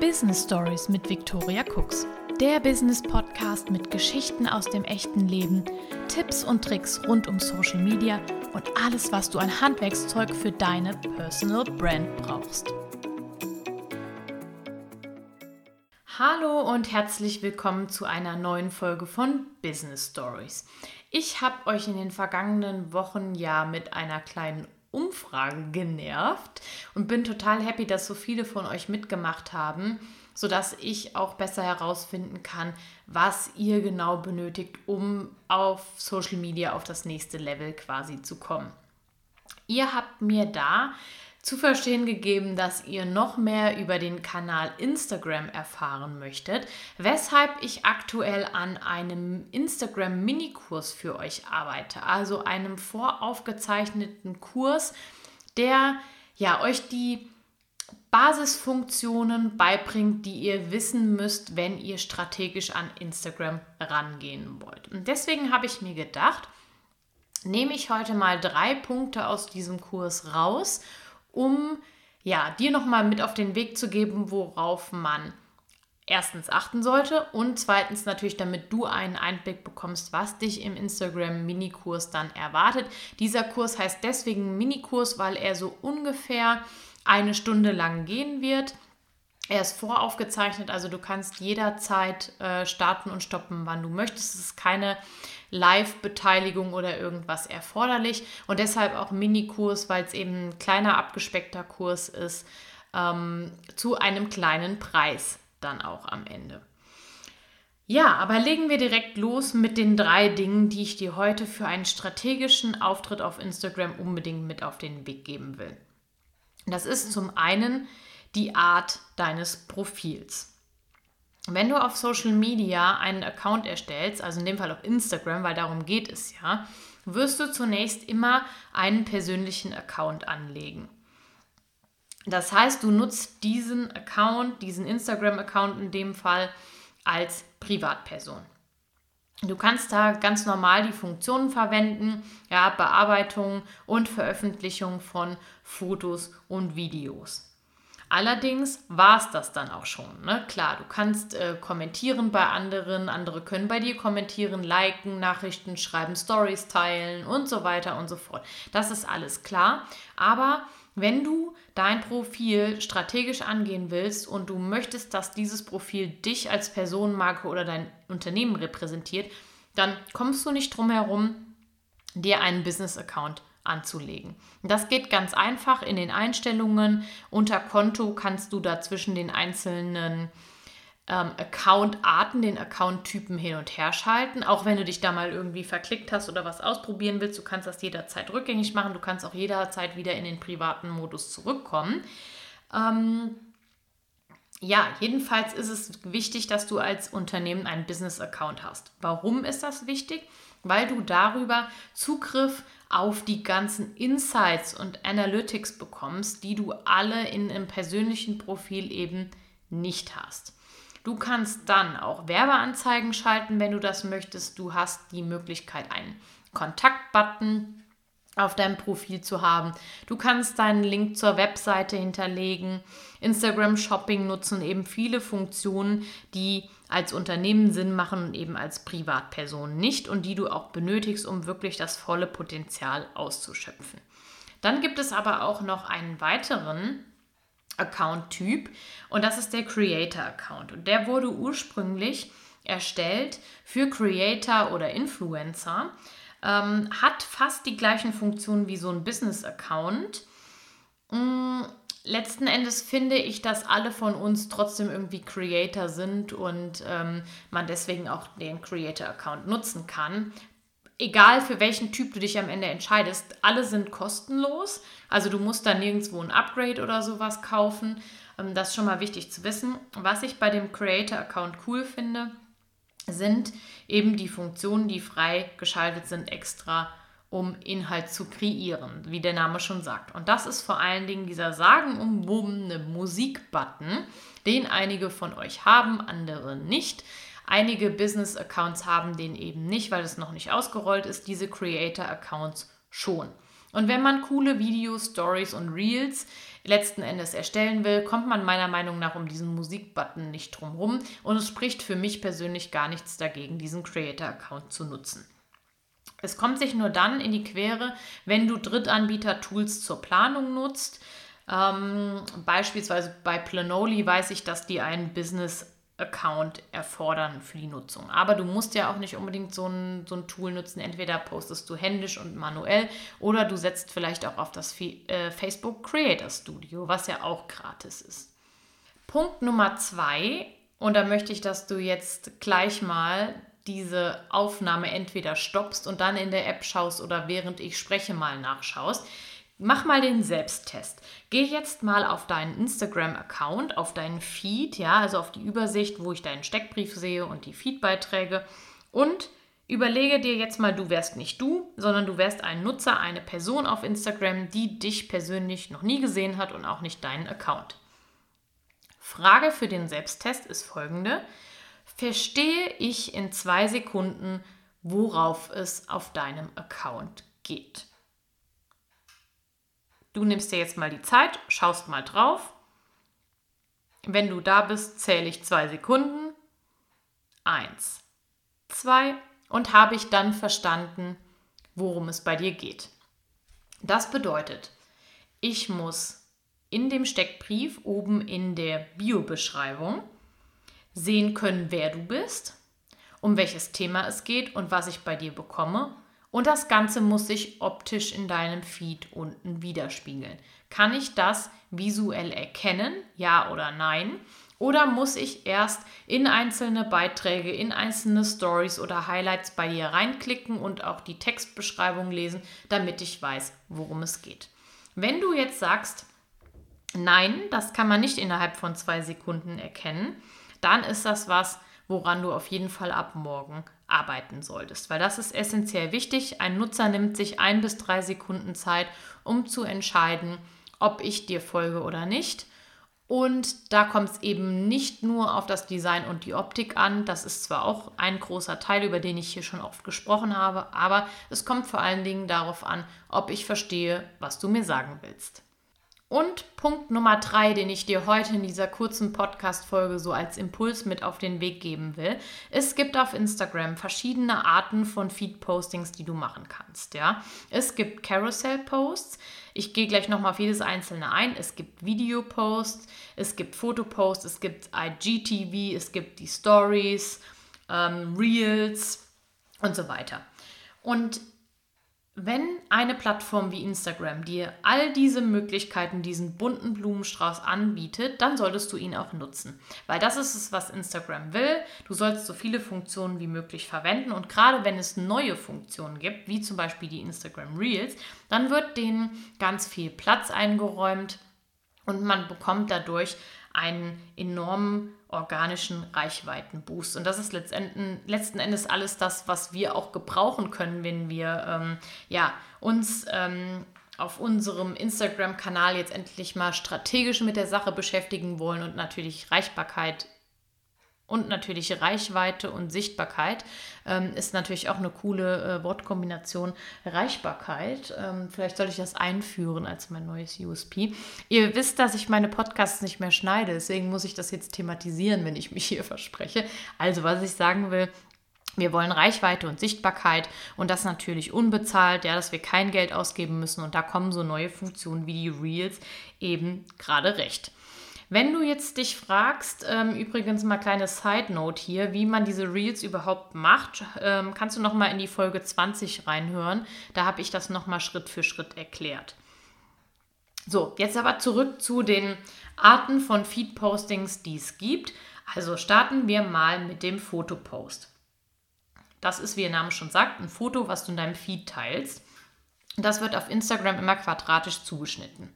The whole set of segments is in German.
Business Stories mit Victoria Cooks. Der Business Podcast mit Geschichten aus dem echten Leben, Tipps und Tricks rund um Social Media und alles, was du an Handwerkszeug für deine Personal Brand brauchst. Hallo und herzlich willkommen zu einer neuen Folge von Business Stories. Ich habe euch in den vergangenen Wochen ja mit einer kleinen Umfrage genervt und bin total happy, dass so viele von euch mitgemacht haben, sodass ich auch besser herausfinden kann, was ihr genau benötigt, um auf Social Media auf das nächste Level quasi zu kommen. Ihr habt mir da zu verstehen gegeben, dass ihr noch mehr über den Kanal Instagram erfahren möchtet, weshalb ich aktuell an einem Instagram-Minikurs für euch arbeite, also einem voraufgezeichneten Kurs, der ja euch die Basisfunktionen beibringt, die ihr wissen müsst, wenn ihr strategisch an Instagram rangehen wollt. Und deswegen habe ich mir gedacht, nehme ich heute mal drei Punkte aus diesem Kurs raus um ja, dir nochmal mit auf den Weg zu geben, worauf man erstens achten sollte und zweitens natürlich, damit du einen Einblick bekommst, was dich im Instagram Minikurs dann erwartet. Dieser Kurs heißt deswegen Minikurs, weil er so ungefähr eine Stunde lang gehen wird. Er ist voraufgezeichnet, also du kannst jederzeit äh, starten und stoppen, wann du möchtest. Es ist keine Live-Beteiligung oder irgendwas erforderlich und deshalb auch Minikurs, weil es eben ein kleiner abgespeckter Kurs ist, ähm, zu einem kleinen Preis dann auch am Ende. Ja, aber legen wir direkt los mit den drei Dingen, die ich dir heute für einen strategischen Auftritt auf Instagram unbedingt mit auf den Weg geben will. Das ist zum einen die Art deines Profils. Wenn du auf Social Media einen Account erstellst, also in dem Fall auf Instagram, weil darum geht es ja, wirst du zunächst immer einen persönlichen Account anlegen. Das heißt, du nutzt diesen Account, diesen Instagram-Account in dem Fall als Privatperson. Du kannst da ganz normal die Funktionen verwenden, ja, Bearbeitung und Veröffentlichung von Fotos und Videos. Allerdings war es das dann auch schon. Ne? Klar, du kannst äh, kommentieren bei anderen, andere können bei dir kommentieren, liken, Nachrichten schreiben, Stories teilen und so weiter und so fort. Das ist alles klar. Aber wenn du dein Profil strategisch angehen willst und du möchtest, dass dieses Profil dich als Personenmarke oder dein Unternehmen repräsentiert, dann kommst du nicht drum herum, dir einen Business-Account anzulegen. Das geht ganz einfach in den Einstellungen. Unter Konto kannst du da zwischen den einzelnen ähm, Account-Arten, den Account-Typen hin und her schalten. Auch wenn du dich da mal irgendwie verklickt hast oder was ausprobieren willst, du kannst das jederzeit rückgängig machen. Du kannst auch jederzeit wieder in den privaten Modus zurückkommen. Ähm, ja, jedenfalls ist es wichtig, dass du als Unternehmen einen Business-Account hast. Warum ist das wichtig? Weil du darüber Zugriff auf die ganzen Insights und Analytics bekommst, die du alle in einem persönlichen Profil eben nicht hast. Du kannst dann auch Werbeanzeigen schalten, wenn du das möchtest. Du hast die Möglichkeit, einen Kontaktbutton auf deinem Profil zu haben. Du kannst deinen Link zur Webseite hinterlegen, Instagram Shopping nutzen, eben viele Funktionen, die als Unternehmen Sinn machen und eben als Privatperson nicht und die du auch benötigst, um wirklich das volle Potenzial auszuschöpfen. Dann gibt es aber auch noch einen weiteren Account-Typ und das ist der Creator-Account. Und der wurde ursprünglich erstellt für Creator oder Influencer, ähm, hat fast die gleichen Funktionen wie so ein Business-Account. Mm, letzten Endes finde ich, dass alle von uns trotzdem irgendwie Creator sind und ähm, man deswegen auch den Creator-Account nutzen kann. Egal für welchen Typ du dich am Ende entscheidest, alle sind kostenlos. Also du musst da nirgendwo ein Upgrade oder sowas kaufen. Ähm, das ist schon mal wichtig zu wissen. Was ich bei dem Creator-Account cool finde, sind eben die Funktionen, die frei geschaltet sind, extra um Inhalt zu kreieren, wie der Name schon sagt. Und das ist vor allen Dingen dieser sagenumwobene Musikbutton, den einige von euch haben, andere nicht. Einige Business-Accounts haben den eben nicht, weil es noch nicht ausgerollt ist, diese Creator-Accounts schon. Und wenn man coole Videos, Stories und Reels letzten Endes erstellen will, kommt man meiner Meinung nach um diesen Musikbutton nicht drum rum. Und es spricht für mich persönlich gar nichts dagegen, diesen Creator-Account zu nutzen. Es kommt sich nur dann in die Quere, wenn du Drittanbieter-Tools zur Planung nutzt. Ähm, beispielsweise bei Planoli weiß ich, dass die einen Business Account erfordern für die Nutzung. Aber du musst ja auch nicht unbedingt so ein, so ein Tool nutzen. Entweder postest du händisch und manuell oder du setzt vielleicht auch auf das äh, Facebook Creator Studio, was ja auch gratis ist. Punkt Nummer zwei, und da möchte ich, dass du jetzt gleich mal diese Aufnahme entweder stoppst und dann in der App schaust oder während ich spreche mal nachschaust. Mach mal den Selbsttest. Geh jetzt mal auf deinen Instagram-Account, auf deinen Feed, ja, also auf die Übersicht, wo ich deinen Steckbrief sehe und die Feed-Beiträge und überlege dir jetzt mal, du wärst nicht du, sondern du wärst ein Nutzer, eine Person auf Instagram, die dich persönlich noch nie gesehen hat und auch nicht deinen Account. Frage für den Selbsttest ist folgende. Verstehe ich in zwei Sekunden, worauf es auf deinem Account geht? Du nimmst dir jetzt mal die Zeit, schaust mal drauf. Wenn du da bist, zähle ich zwei Sekunden. Eins, zwei und habe ich dann verstanden, worum es bei dir geht. Das bedeutet, ich muss in dem Steckbrief oben in der Bio-Beschreibung sehen können, wer du bist, um welches Thema es geht und was ich bei dir bekomme und das Ganze muss sich optisch in deinem Feed unten widerspiegeln. Kann ich das visuell erkennen? Ja oder nein? Oder muss ich erst in einzelne Beiträge, in einzelne Stories oder Highlights bei dir reinklicken und auch die Textbeschreibung lesen, damit ich weiß, worum es geht? Wenn du jetzt sagst, nein, das kann man nicht innerhalb von zwei Sekunden erkennen, dann ist das was, woran du auf jeden Fall ab morgen arbeiten solltest, weil das ist essentiell wichtig. Ein Nutzer nimmt sich ein bis drei Sekunden Zeit, um zu entscheiden, ob ich dir folge oder nicht. Und da kommt es eben nicht nur auf das Design und die Optik an. Das ist zwar auch ein großer Teil, über den ich hier schon oft gesprochen habe, aber es kommt vor allen Dingen darauf an, ob ich verstehe, was du mir sagen willst. Und Punkt Nummer drei, den ich dir heute in dieser kurzen Podcast-Folge so als Impuls mit auf den Weg geben will. Es gibt auf Instagram verschiedene Arten von Feed-Postings, die du machen kannst. Ja? Es gibt Carousel-Posts. Ich gehe gleich nochmal auf jedes einzelne ein. Es gibt Video-Posts, es gibt Fotoposts, es gibt IGTV, es gibt die Stories, ähm, Reels und so weiter. Und wenn eine Plattform wie Instagram dir all diese Möglichkeiten, diesen bunten Blumenstrauß anbietet, dann solltest du ihn auch nutzen. Weil das ist es, was Instagram will. Du sollst so viele Funktionen wie möglich verwenden. Und gerade wenn es neue Funktionen gibt, wie zum Beispiel die Instagram Reels, dann wird denen ganz viel Platz eingeräumt und man bekommt dadurch einen enormen organischen Reichweitenboost. Und das ist letzten Endes alles das, was wir auch gebrauchen können, wenn wir ähm, ja, uns ähm, auf unserem Instagram-Kanal jetzt endlich mal strategisch mit der Sache beschäftigen wollen und natürlich Reichbarkeit und natürlich Reichweite und Sichtbarkeit ähm, ist natürlich auch eine coole äh, Wortkombination. Reichbarkeit, ähm, vielleicht sollte ich das einführen als mein neues USP. Ihr wisst, dass ich meine Podcasts nicht mehr schneide, deswegen muss ich das jetzt thematisieren, wenn ich mich hier verspreche. Also, was ich sagen will, wir wollen Reichweite und Sichtbarkeit und das natürlich unbezahlt, ja, dass wir kein Geld ausgeben müssen und da kommen so neue Funktionen wie die Reels eben gerade recht. Wenn du jetzt dich fragst, ähm, übrigens mal kleine Side Note hier, wie man diese Reels überhaupt macht, ähm, kannst du noch mal in die Folge 20 reinhören. Da habe ich das noch mal Schritt für Schritt erklärt. So, jetzt aber zurück zu den Arten von Feed-Postings, die es gibt. Also starten wir mal mit dem Fotopost. Das ist, wie der Name schon sagt, ein Foto, was du in deinem Feed teilst. Das wird auf Instagram immer quadratisch zugeschnitten.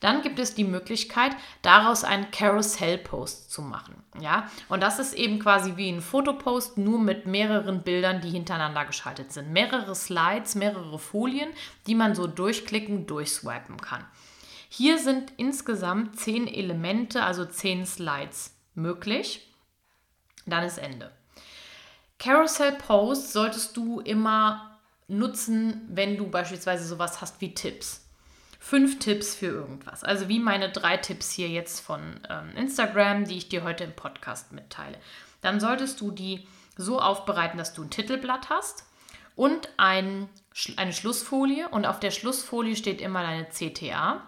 Dann gibt es die Möglichkeit, daraus einen Carousel-Post zu machen. Ja? Und das ist eben quasi wie ein Fotopost, nur mit mehreren Bildern, die hintereinander geschaltet sind. Mehrere Slides, mehrere Folien, die man so durchklicken, durchswipen kann. Hier sind insgesamt zehn Elemente, also zehn Slides möglich. Dann ist Ende. Carousel Posts solltest du immer nutzen, wenn du beispielsweise sowas hast wie Tipps. Fünf Tipps für irgendwas. Also wie meine drei Tipps hier jetzt von ähm, Instagram, die ich dir heute im Podcast mitteile. Dann solltest du die so aufbereiten, dass du ein Titelblatt hast und ein, eine Schlussfolie. Und auf der Schlussfolie steht immer deine CTA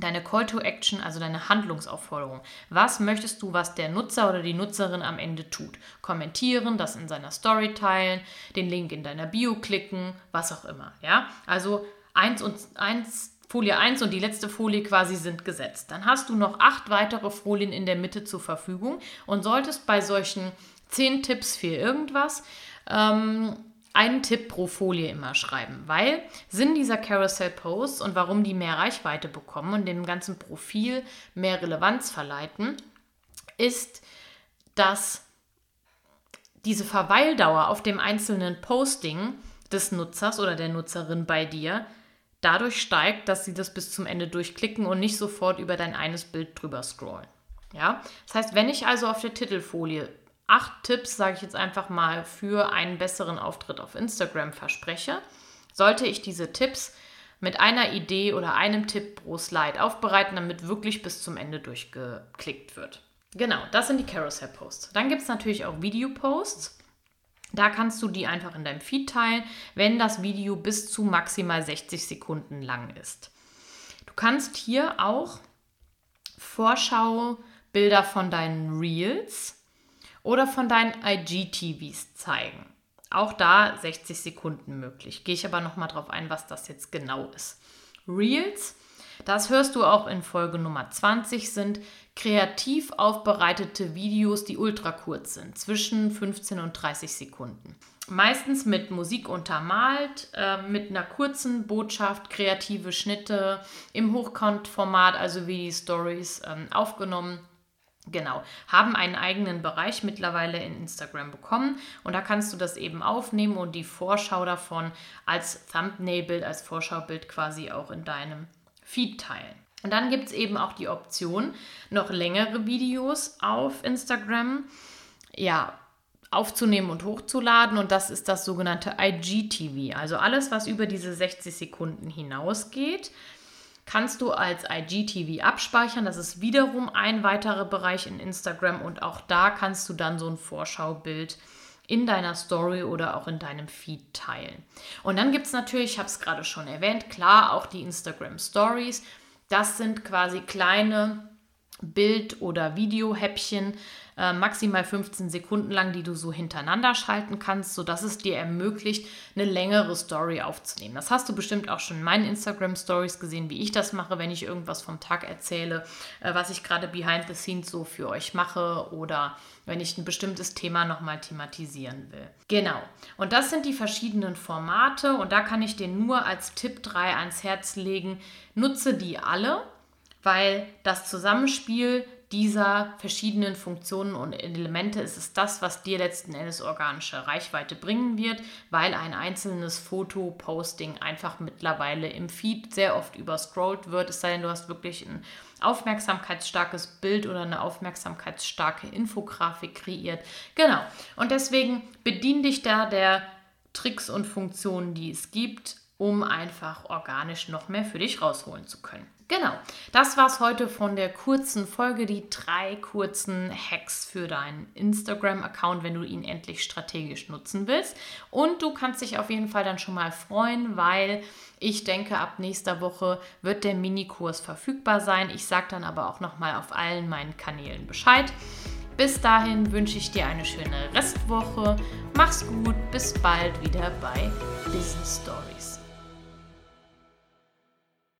deine Call to Action, also deine Handlungsaufforderung. Was möchtest du, was der Nutzer oder die Nutzerin am Ende tut? Kommentieren, das in seiner Story teilen, den Link in deiner Bio klicken, was auch immer. Ja, also eins und eins. Folie 1 und die letzte Folie quasi sind gesetzt. Dann hast du noch acht weitere Folien in der Mitte zur Verfügung und solltest bei solchen zehn Tipps für irgendwas ähm, einen Tipp pro Folie immer schreiben, weil Sinn dieser Carousel Posts und warum die mehr Reichweite bekommen und dem ganzen Profil mehr Relevanz verleiten, ist, dass diese Verweildauer auf dem einzelnen Posting des Nutzers oder der Nutzerin bei dir dadurch steigt, dass sie das bis zum Ende durchklicken und nicht sofort über dein eines Bild drüber scrollen. Ja? Das heißt, wenn ich also auf der Titelfolie acht Tipps, sage ich jetzt einfach mal, für einen besseren Auftritt auf Instagram verspreche, sollte ich diese Tipps mit einer Idee oder einem Tipp pro Slide aufbereiten, damit wirklich bis zum Ende durchgeklickt wird. Genau, das sind die Carousel-Posts. Dann gibt es natürlich auch Video-Posts. Da kannst du die einfach in deinem Feed teilen, wenn das Video bis zu maximal 60 Sekunden lang ist. Du kannst hier auch Vorschaubilder von deinen Reels oder von deinen IGTVs zeigen. Auch da 60 Sekunden möglich. Gehe ich aber nochmal drauf ein, was das jetzt genau ist. Reels, das hörst du auch in Folge Nummer 20, sind kreativ aufbereitete Videos, die ultra kurz sind, zwischen 15 und 30 Sekunden. Meistens mit Musik untermalt, äh, mit einer kurzen Botschaft, kreative Schnitte im Hochkant-Format, also wie die Stories ähm, aufgenommen Genau, haben einen eigenen Bereich mittlerweile in Instagram bekommen und da kannst du das eben aufnehmen und die Vorschau davon als Thumbnail-Bild, als Vorschaubild quasi auch in deinem Feed teilen. Und dann gibt es eben auch die Option, noch längere Videos auf Instagram ja, aufzunehmen und hochzuladen und das ist das sogenannte IGTV. Also alles, was über diese 60 Sekunden hinausgeht kannst du als IGTV abspeichern. Das ist wiederum ein weiterer Bereich in Instagram und auch da kannst du dann so ein Vorschaubild in deiner Story oder auch in deinem Feed teilen. Und dann gibt es natürlich, ich habe es gerade schon erwähnt, klar auch die Instagram Stories. Das sind quasi kleine Bild- oder Videohäppchen, äh, maximal 15 Sekunden lang, die du so hintereinander schalten kannst, sodass es dir ermöglicht, eine längere Story aufzunehmen. Das hast du bestimmt auch schon in meinen Instagram Stories gesehen, wie ich das mache, wenn ich irgendwas vom Tag erzähle, äh, was ich gerade behind the scenes so für euch mache oder wenn ich ein bestimmtes Thema nochmal thematisieren will. Genau. Und das sind die verschiedenen Formate und da kann ich dir nur als Tipp 3 ans Herz legen, nutze die alle weil das Zusammenspiel dieser verschiedenen Funktionen und Elemente ist es das, was dir letzten Endes organische Reichweite bringen wird, weil ein einzelnes Foto-Posting einfach mittlerweile im Feed sehr oft überscrollt wird, es sei denn, du hast wirklich ein aufmerksamkeitsstarkes Bild oder eine aufmerksamkeitsstarke Infografik kreiert. Genau. Und deswegen bedien dich da der Tricks und Funktionen, die es gibt, um einfach organisch noch mehr für dich rausholen zu können. Genau, das war es heute von der kurzen Folge, die drei kurzen Hacks für deinen Instagram-Account, wenn du ihn endlich strategisch nutzen willst. Und du kannst dich auf jeden Fall dann schon mal freuen, weil ich denke, ab nächster Woche wird der Minikurs verfügbar sein. Ich sage dann aber auch nochmal auf allen meinen Kanälen Bescheid. Bis dahin wünsche ich dir eine schöne Restwoche. Mach's gut, bis bald wieder bei Business Stories.